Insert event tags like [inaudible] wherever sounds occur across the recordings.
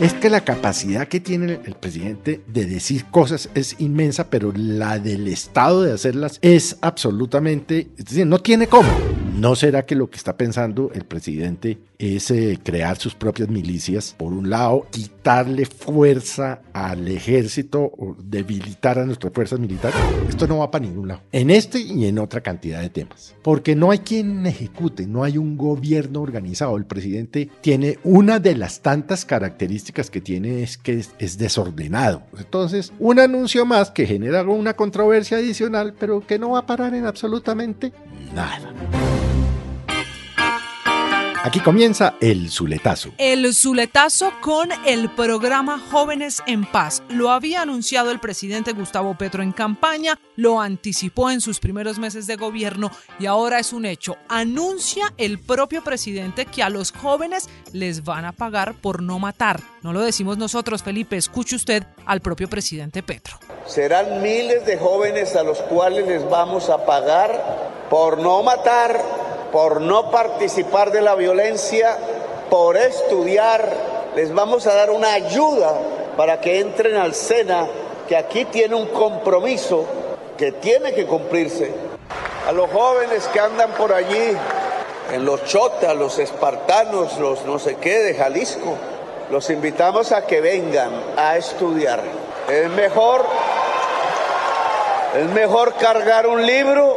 Es que la capacidad que tiene el presidente de decir cosas es inmensa, pero la del Estado de hacerlas es absolutamente, es decir, no tiene cómo. ¿No será que lo que está pensando el presidente es eh, crear sus propias milicias? Por un lado, quitarle fuerza al ejército o debilitar a nuestras fuerzas militares. Esto no va para ningún lado. En este y en otra cantidad de temas. Porque no hay quien ejecute, no hay un gobierno organizado. El presidente tiene una de las tantas características que tiene es que es, es desordenado. Entonces, un anuncio más que genera una controversia adicional, pero que no va a parar en absolutamente nada. Aquí comienza el Zuletazo. El Zuletazo con el programa Jóvenes en Paz. Lo había anunciado el presidente Gustavo Petro en campaña, lo anticipó en sus primeros meses de gobierno y ahora es un hecho. Anuncia el propio presidente que a los jóvenes les van a pagar por no matar. No lo decimos nosotros, Felipe, escuche usted al propio presidente Petro. Serán miles de jóvenes a los cuales les vamos a pagar por no matar por no participar de la violencia, por estudiar. Les vamos a dar una ayuda para que entren al SENA, que aquí tiene un compromiso que tiene que cumplirse. A los jóvenes que andan por allí, en los chotas, los espartanos, los no sé qué de Jalisco, los invitamos a que vengan a estudiar. Es mejor, es mejor cargar un libro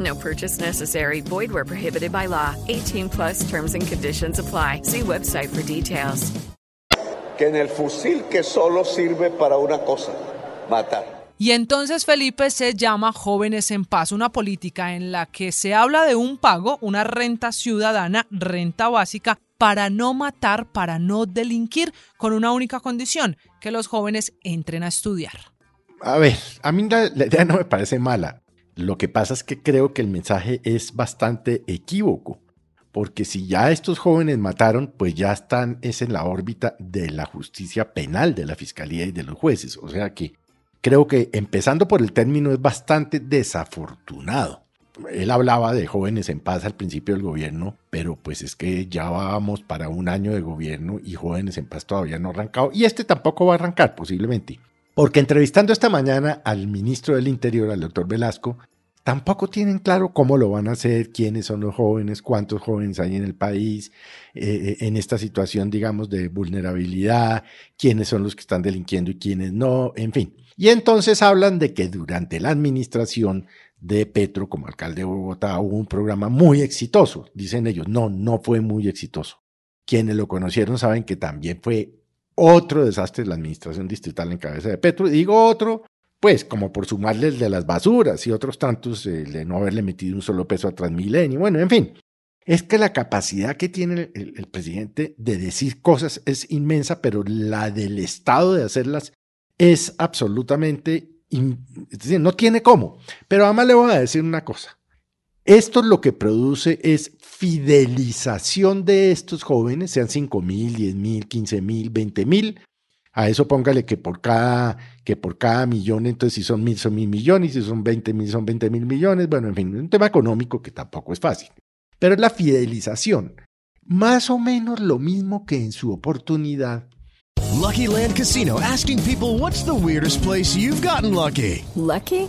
No purchase necessary. Void where prohibited by law. 18 plus terms and conditions apply. See website for details. Que en el fusil que solo sirve para una cosa, matar. Y entonces Felipe se llama Jóvenes en Paz, una política en la que se habla de un pago, una renta ciudadana, renta básica, para no matar, para no delinquir, con una única condición, que los jóvenes entren a estudiar. A ver, a mí la, la idea no me parece mala. Lo que pasa es que creo que el mensaje es bastante equívoco, porque si ya estos jóvenes mataron, pues ya están es en la órbita de la justicia penal de la fiscalía y de los jueces. O sea que creo que empezando por el término es bastante desafortunado. Él hablaba de jóvenes en paz al principio del gobierno, pero pues es que ya vamos para un año de gobierno y jóvenes en paz todavía no ha arrancado. Y este tampoco va a arrancar posiblemente. Porque entrevistando esta mañana al ministro del Interior, al doctor Velasco, tampoco tienen claro cómo lo van a hacer, quiénes son los jóvenes, cuántos jóvenes hay en el país, eh, en esta situación, digamos, de vulnerabilidad, quiénes son los que están delinquiendo y quiénes no, en fin. Y entonces hablan de que durante la administración de Petro como alcalde de Bogotá hubo un programa muy exitoso, dicen ellos. No, no fue muy exitoso. Quienes lo conocieron saben que también fue otro desastre la administración distrital en cabeza de Petro. Y digo otro pues como por sumarle el de las basuras y otros tantos, de no haberle metido un solo peso a Transmilenio, bueno, en fin. Es que la capacidad que tiene el, el, presidente de decir cosas es inmensa, pero la del Estado de hacerlas es absolutamente, es decir, no tiene cómo. Pero además le voy a decir una cosa. Esto lo que produce es fidelización de estos jóvenes, sean 5 mil, 10 mil, 15 mil, 20 mil, a eso póngale que por cada, que por cada millón, entonces si son mil son mil millones, si son 20 mil son 20 mil millones, bueno, en fin, un tema económico que tampoco es fácil. Pero es la fidelización, más o menos lo mismo que en su oportunidad. Lucky Land Casino, asking people what's the weirdest place you've gotten lucky. Lucky?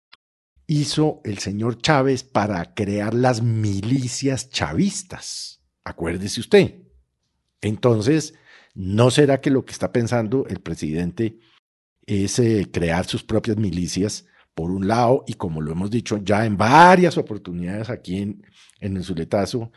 Hizo el señor Chávez para crear las milicias chavistas. Acuérdese usted. Entonces, ¿no será que lo que está pensando el presidente es eh, crear sus propias milicias? Por un lado, y como lo hemos dicho ya en varias oportunidades aquí en, en el Zuletazo,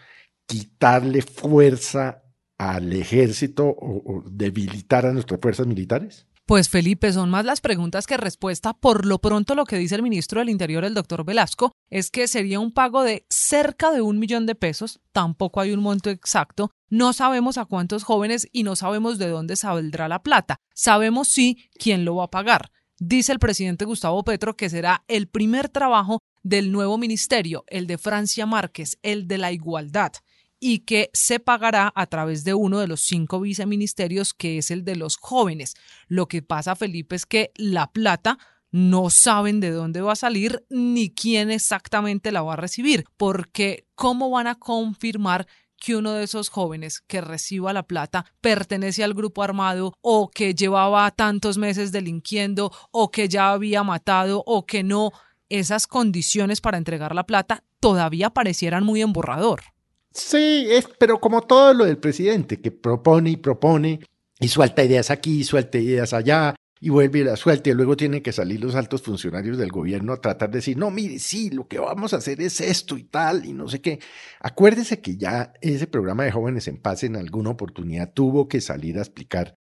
quitarle fuerza al ejército o, o debilitar a nuestras fuerzas militares? Pues Felipe, son más las preguntas que respuesta. Por lo pronto lo que dice el ministro del Interior, el doctor Velasco, es que sería un pago de cerca de un millón de pesos. Tampoco hay un monto exacto. No sabemos a cuántos jóvenes y no sabemos de dónde saldrá la plata. Sabemos sí quién lo va a pagar. Dice el presidente Gustavo Petro que será el primer trabajo del nuevo ministerio, el de Francia Márquez, el de la igualdad y que se pagará a través de uno de los cinco viceministerios, que es el de los jóvenes. Lo que pasa, Felipe, es que la plata no saben de dónde va a salir ni quién exactamente la va a recibir, porque ¿cómo van a confirmar que uno de esos jóvenes que reciba la plata pertenece al grupo armado o que llevaba tantos meses delinquiendo o que ya había matado o que no? Esas condiciones para entregar la plata todavía parecieran muy emborrador. Sí, es, pero como todo lo del presidente, que propone y propone y suelta ideas aquí, suelta ideas allá y vuelve y las suelta y luego tienen que salir los altos funcionarios del gobierno a tratar de decir, no, mire, sí, lo que vamos a hacer es esto y tal y no sé qué. Acuérdese que ya ese programa de jóvenes en paz en alguna oportunidad tuvo que salir a explicar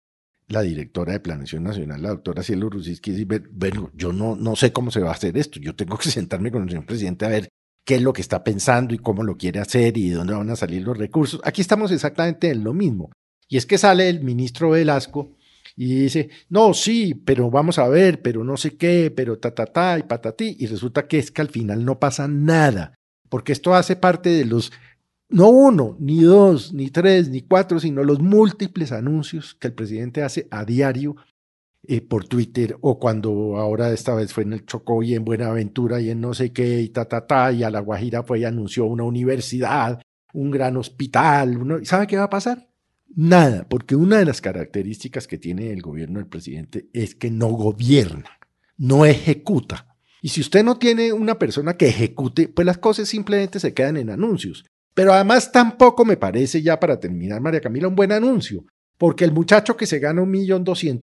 la directora de Planeación Nacional, la doctora Cielo Rusiski, y bueno, yo no, no sé cómo se va a hacer esto, yo tengo que [laughs] sentarme con el señor presidente a ver qué es lo que está pensando y cómo lo quiere hacer y de dónde van a salir los recursos. Aquí estamos exactamente en lo mismo. Y es que sale el ministro Velasco y dice, no, sí, pero vamos a ver, pero no sé qué, pero ta, ta, ta y patatí. Y resulta que es que al final no pasa nada, porque esto hace parte de los, no uno, ni dos, ni tres, ni cuatro, sino los múltiples anuncios que el presidente hace a diario eh, por Twitter o cuando ahora esta vez fue en el Chocó y en Buenaventura y en no sé qué y ta, ta, ta, y a La Guajira fue y anunció una universidad, un gran hospital. ¿Sabe qué va a pasar? Nada, porque una de las características que tiene el gobierno del presidente es que no gobierna, no ejecuta. Y si usted no tiene una persona que ejecute, pues las cosas simplemente se quedan en anuncios. Pero además tampoco me parece ya para terminar, María Camila, un buen anuncio, porque el muchacho que se gana un millón doscientos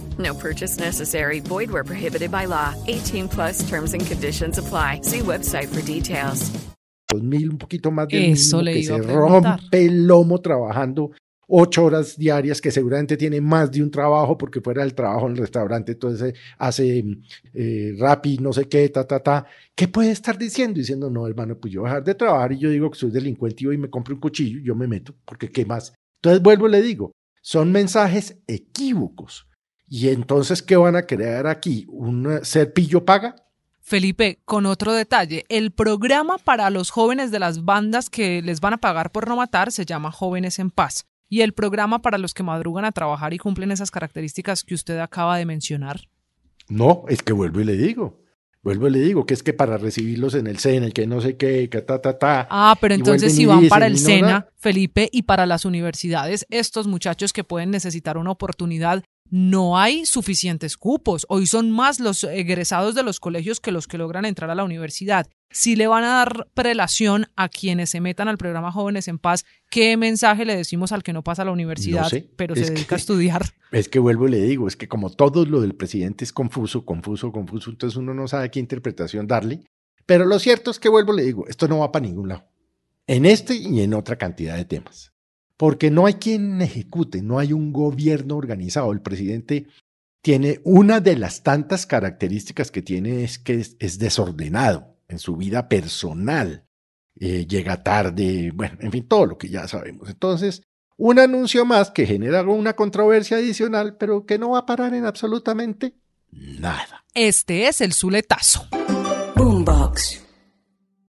No purchase necessary. Void where prohibited by law. 18 plus terms and conditions apply. See website for details. mil, un poquito más de Eso le que iba se rompe el lomo trabajando ocho horas diarias, que seguramente tiene más de un trabajo porque fuera del trabajo en el restaurante, entonces hace eh, rapi, no sé qué, ta, ta, ta. ¿Qué puede estar diciendo? Diciendo, no, hermano, pues yo voy a dejar de trabajar y yo digo que soy delincuente y voy y me compro un cuchillo, yo me meto, porque ¿qué más? Entonces vuelvo y le digo, son mensajes equívocos. Y entonces, ¿qué van a crear aquí? ¿Un eh, ser pillo paga? Felipe, con otro detalle, el programa para los jóvenes de las bandas que les van a pagar por no matar se llama Jóvenes en Paz. Y el programa para los que madrugan a trabajar y cumplen esas características que usted acaba de mencionar. No, es que vuelvo y le digo. Vuelvo y le digo que es que para recibirlos en el SENA y que no sé qué, que ta, ta, ta. Ah, pero entonces si van para el SENA. Felipe, y para las universidades, estos muchachos que pueden necesitar una oportunidad, no hay suficientes cupos. Hoy son más los egresados de los colegios que los que logran entrar a la universidad. Si le van a dar prelación a quienes se metan al programa Jóvenes en Paz, ¿qué mensaje le decimos al que no pasa a la universidad, No sé, pero es se dedica que- a estudiar? [laughs] Es que vuelvo y le digo, es que como todo lo del presidente es confuso, confuso, confuso, entonces uno no sabe qué interpretación darle. Pero lo cierto es que vuelvo y le digo, esto no va para ningún lado. En este y en otra cantidad de temas. Porque no hay quien ejecute, no hay un gobierno organizado. El presidente tiene una de las tantas características que tiene es que es, desordenado en su vida personal. Eh, llega tarde, bueno, en fin, todo lo que ya sabemos. Entonces, un anuncio más que genera una controversia adicional, pero que no va a parar en absolutamente nada. Este es el Zuletazo. Boombox.